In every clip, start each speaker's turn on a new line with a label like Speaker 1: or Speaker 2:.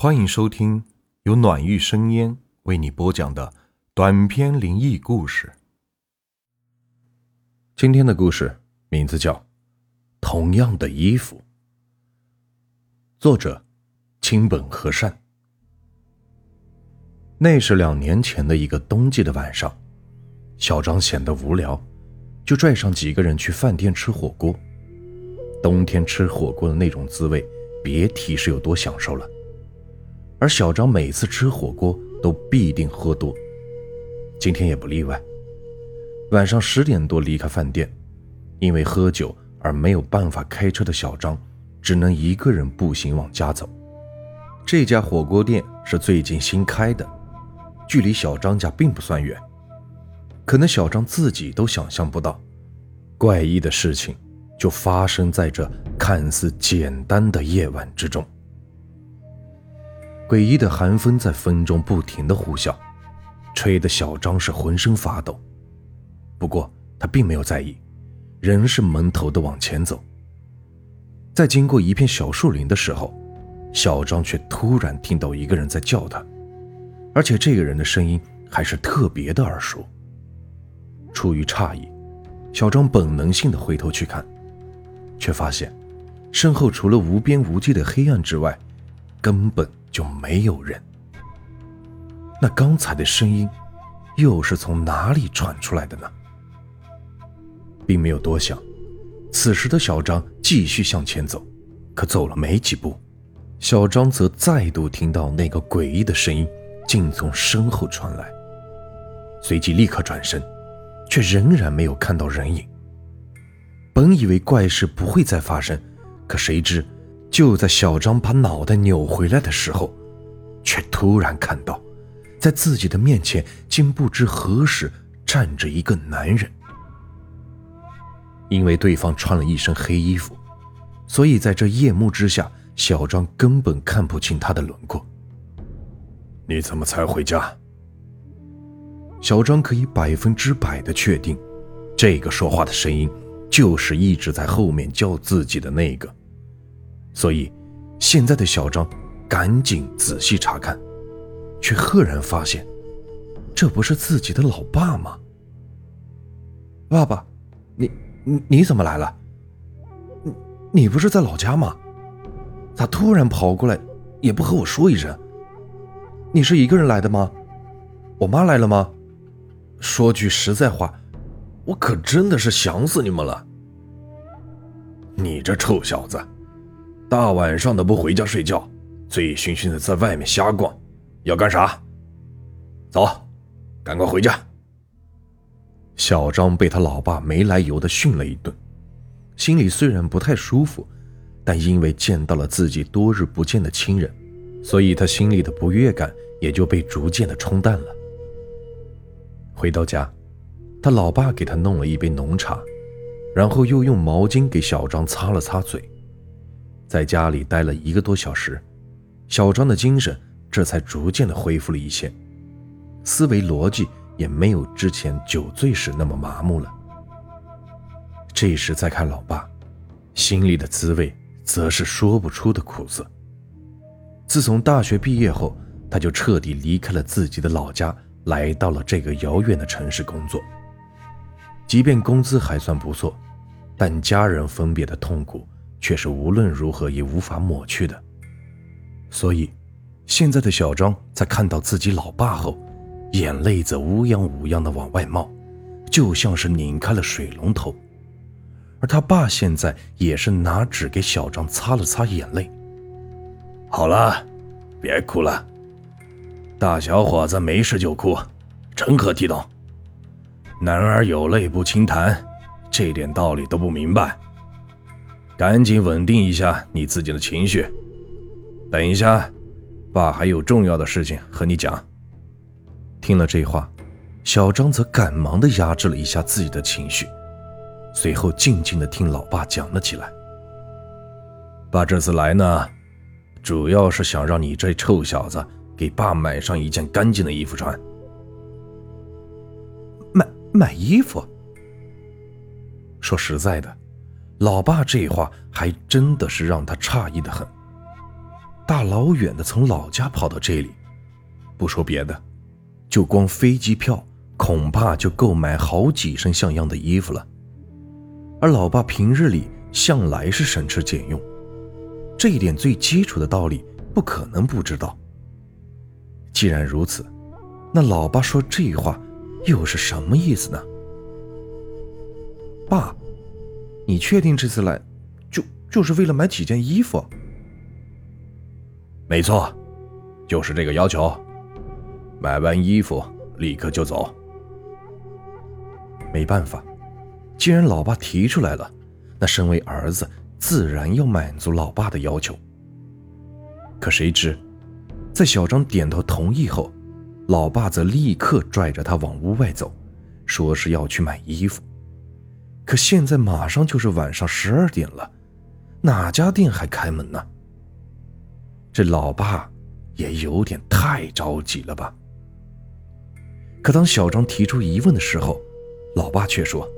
Speaker 1: 欢迎收听由暖玉生烟为你播讲的短篇灵异故事。今天的故事名字叫《同样的衣服》，作者清本和善。那是两年前的一个冬季的晚上，小张显得无聊，就拽上几个人去饭店吃火锅。冬天吃火锅的那种滋味，别提是有多享受了。而小张每次吃火锅都必定喝多，今天也不例外。晚上十点多离开饭店，因为喝酒而没有办法开车的小张，只能一个人步行往家走。这家火锅店是最近新开的。距离小张家并不算远，可能小张自己都想象不到，怪异的事情就发生在这看似简单的夜晚之中。诡异的寒风在风中不停的呼啸，吹得小张是浑身发抖。不过他并没有在意，仍是闷头的往前走。在经过一片小树林的时候，小张却突然听到一个人在叫他。而且这个人的声音还是特别的耳熟。出于诧异，小张本能性的回头去看，却发现身后除了无边无际的黑暗之外，根本就没有人。那刚才的声音又是从哪里传出来的呢？并没有多想，此时的小张继续向前走，可走了没几步，小张则再度听到那个诡异的声音。竟从身后传来，随即立刻转身，却仍然没有看到人影。本以为怪事不会再发生，可谁知就在小张把脑袋扭回来的时候，却突然看到，在自己的面前竟不知何时站着一个男人。因为对方穿了一身黑衣服，所以在这夜幕之下，小张根本看不清他的轮廓。你怎么才回家？小张可以百分之百的确定，这个说话的声音就是一直在后面叫自己的那个。所以，现在的小张赶紧仔细查看，却赫然发现，这不是自己的老爸吗？爸爸，你你你怎么来了？你你不是在老家吗？咋突然跑过来，也不和我说一声？你是一个人来的吗？我妈来了吗？说句实在话，我可真的是想死你们了。你这臭小子，大晚上的不回家睡觉，醉醺醺的在外面瞎逛，要干啥？走，赶快回家。小张被他老爸没来由的训了一顿，心里虽然不太舒服，但因为见到了自己多日不见的亲人。所以他心里的不悦感也就被逐渐的冲淡了。回到家，他老爸给他弄了一杯浓茶，然后又用毛巾给小张擦了擦嘴。在家里待了一个多小时，小张的精神这才逐渐的恢复了一些，思维逻辑也没有之前酒醉时那么麻木了。这时再看老爸，心里的滋味则是说不出的苦涩。自从大学毕业后，他就彻底离开了自己的老家，来到了这个遥远的城市工作。即便工资还算不错，但家人分别的痛苦却是无论如何也无法抹去的。所以，现在的小张在看到自己老爸后，眼泪则乌央乌央的往外冒，就像是拧开了水龙头。而他爸现在也是拿纸给小张擦了擦眼泪。好了，别哭了。大小伙子没事就哭，成何体统？男儿有泪不轻弹，这点道理都不明白。赶紧稳定一下你自己的情绪。等一下，爸还有重要的事情和你讲。听了这话，小张则赶忙的压制了一下自己的情绪，随后静静的听老爸讲了起来。爸这次来呢。主要是想让你这臭小子给爸买上一件干净的衣服穿。买买衣服？说实在的，老爸这话还真的是让他诧异的很。大老远的从老家跑到这里，不说别的，就光飞机票恐怕就够买好几身像样的衣服了。而老爸平日里向来是省吃俭用，这一点最基础的道理不可能不知道。既然如此，那老爸说这话又是什么意思呢？爸，你确定这次来，就就是为了买几件衣服？
Speaker 2: 没错，就是这个要求。买完衣服立刻就走。
Speaker 1: 没办法，既然老爸提出来了，那身为儿子自然要满足老爸的要求。可谁知，在小张点头同意后，老爸则立刻拽着他往屋外走，说是要去买衣服。可现在马上就是晚上十二点了，哪家店还开门呢？这老爸也有点太着急了吧？可当小张提出疑问的时候，老爸却说，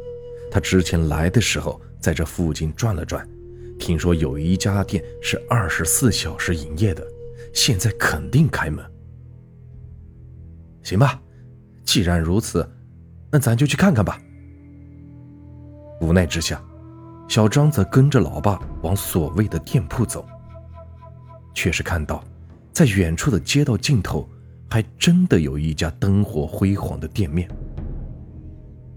Speaker 1: 他之前来的时候在这附近转了转，听说有一家店是二十四小时营业的，现在肯定开门。行吧，既然如此，那咱就去看看吧。无奈之下，小张则跟着老爸往所谓的店铺走。却是看到，在远处的街道尽头，还真的有一家灯火辉煌的店面。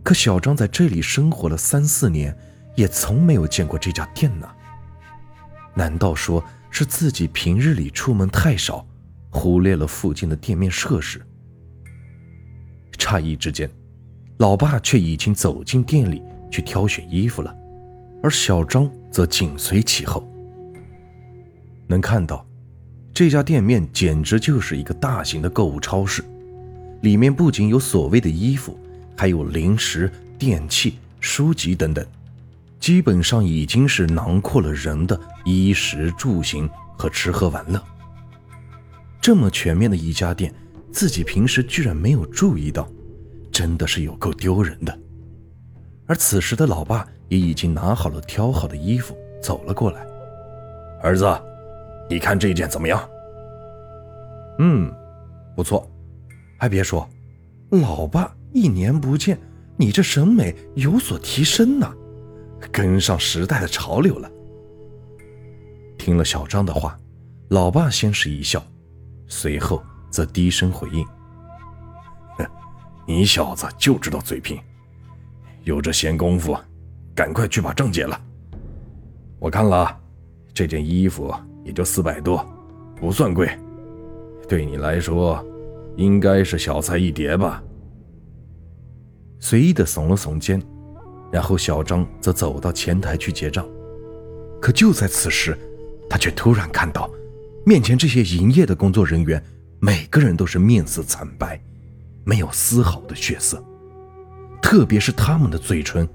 Speaker 1: 可小张在这里生活了三四年，也从没有见过这家店呢。难道说是自己平日里出门太少，忽略了附近的店面设施？诧异之间，老爸却已经走进店里去挑选衣服了，而小张则紧随其后。能看到，这家店面简直就是一个大型的购物超市，里面不仅有所谓的衣服，还有零食、电器、书籍等等，基本上已经是囊括了人的衣食住行和吃喝玩乐。这么全面的一家店，自己平时居然没有注意到，真的是有够丢人的。而此时的老爸也已经拿好了挑好的衣服，走了过来，
Speaker 2: 儿子。你看这件怎么样？
Speaker 1: 嗯，不错。还别说，老爸一年不见，你这审美有所提升呢，跟上时代的潮流了。听了小张的话，老爸先是一笑，随后则低声回应：“哼
Speaker 2: 你小子就知道嘴贫，有这闲工夫，赶快去把账结了。我看了，这件衣服。”也就四百多，不算贵，对你来说，应该是小菜一碟吧。
Speaker 1: 随意的耸了耸肩，然后小张则走到前台去结账。可就在此时，他却突然看到，面前这些营业的工作人员，每个人都是面色惨白，没有丝毫的血色，特别是他们的嘴唇，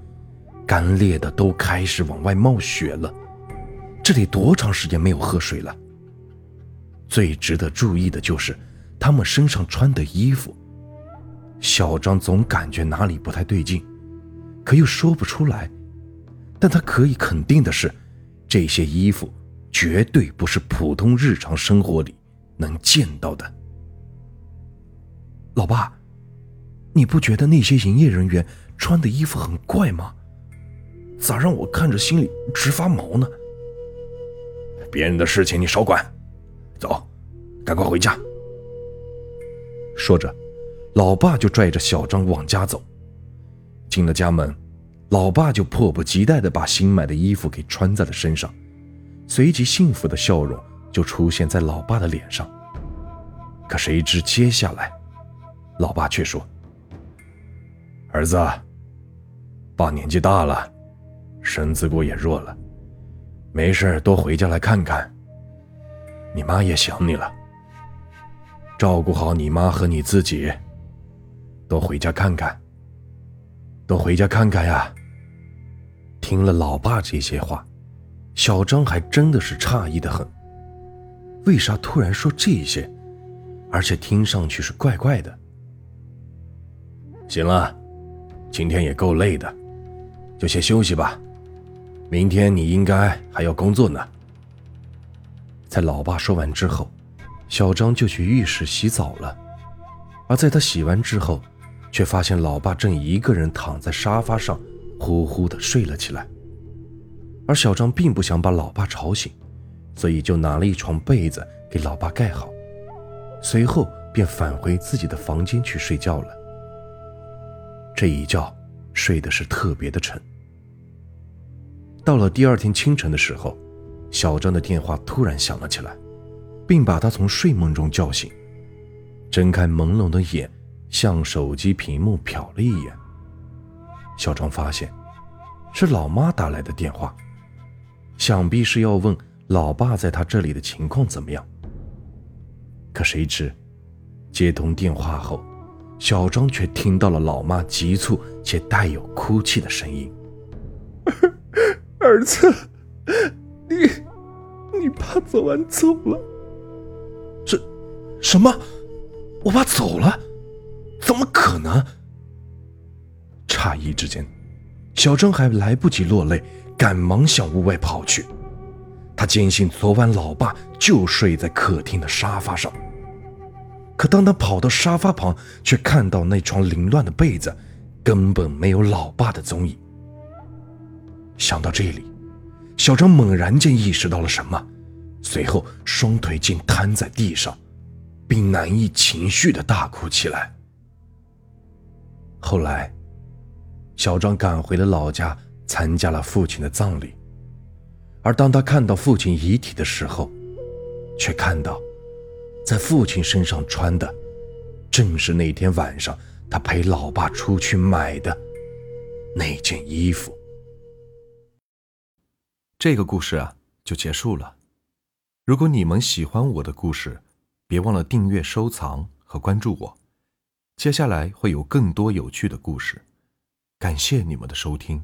Speaker 1: 干裂的都开始往外冒血了。这得多长时间没有喝水了？最值得注意的就是他们身上穿的衣服。小张总感觉哪里不太对劲，可又说不出来。但他可以肯定的是，这些衣服绝对不是普通日常生活里能见到的。老爸，你不觉得那些营业人员穿的衣服很怪吗？咋让我看着心里直发毛呢？
Speaker 2: 别人的事情你少管，走，赶快回家。
Speaker 1: 说着，老爸就拽着小张往家走。进了家门，老爸就迫不及待地把新买的衣服给穿在了身上，随即幸福的笑容就出现在老爸的脸上。可谁知接下来，老爸却说：“
Speaker 2: 儿子，爸年纪大了，身子骨也弱了。”没事，多回家来看看。你妈也想你了。照顾好你妈和你自己，多回家看看。多回家看看呀。
Speaker 1: 听了老爸这些话，小张还真的是诧异的很。为啥突然说这些，而且听上去是怪怪的？
Speaker 2: 行了，今天也够累的，就先休息吧。明天你应该还要工作呢。
Speaker 1: 在老爸说完之后，小张就去浴室洗澡了。而在他洗完之后，却发现老爸正一个人躺在沙发上，呼呼的睡了起来。而小张并不想把老爸吵醒，所以就拿了一床被子给老爸盖好，随后便返回自己的房间去睡觉了。这一觉睡的是特别的沉。到了第二天清晨的时候，小张的电话突然响了起来，并把他从睡梦中叫醒。睁开朦胧的眼，向手机屏幕瞟了一眼。小张发现，是老妈打来的电话，想必是要问老爸在他这里的情况怎么样。可谁知，接通电话后，小张却听到了老妈急促且带有哭泣的声音：“
Speaker 3: 儿子，你，你爸昨晚走了。
Speaker 1: 这，什么？”我爸走了，怎么可能？诧异之间，小张还来不及落泪，赶忙向屋外跑去。他坚信昨晚老爸就睡在客厅的沙发上。可当他跑到沙发旁，却看到那床凌乱的被子，根本没有老爸的踪影。想到这里，小张猛然间意识到了什么，随后双腿竟瘫在地上。并难以情绪的大哭起来。后来，小张赶回了老家，参加了父亲的葬礼。而当他看到父亲遗体的时候，却看到，在父亲身上穿的，正是那天晚上他陪老爸出去买的那件衣服。
Speaker 4: 这个故事啊，就结束了。如果你们喜欢我的故事，别忘了订阅、收藏和关注我，接下来会有更多有趣的故事。感谢你们的收听。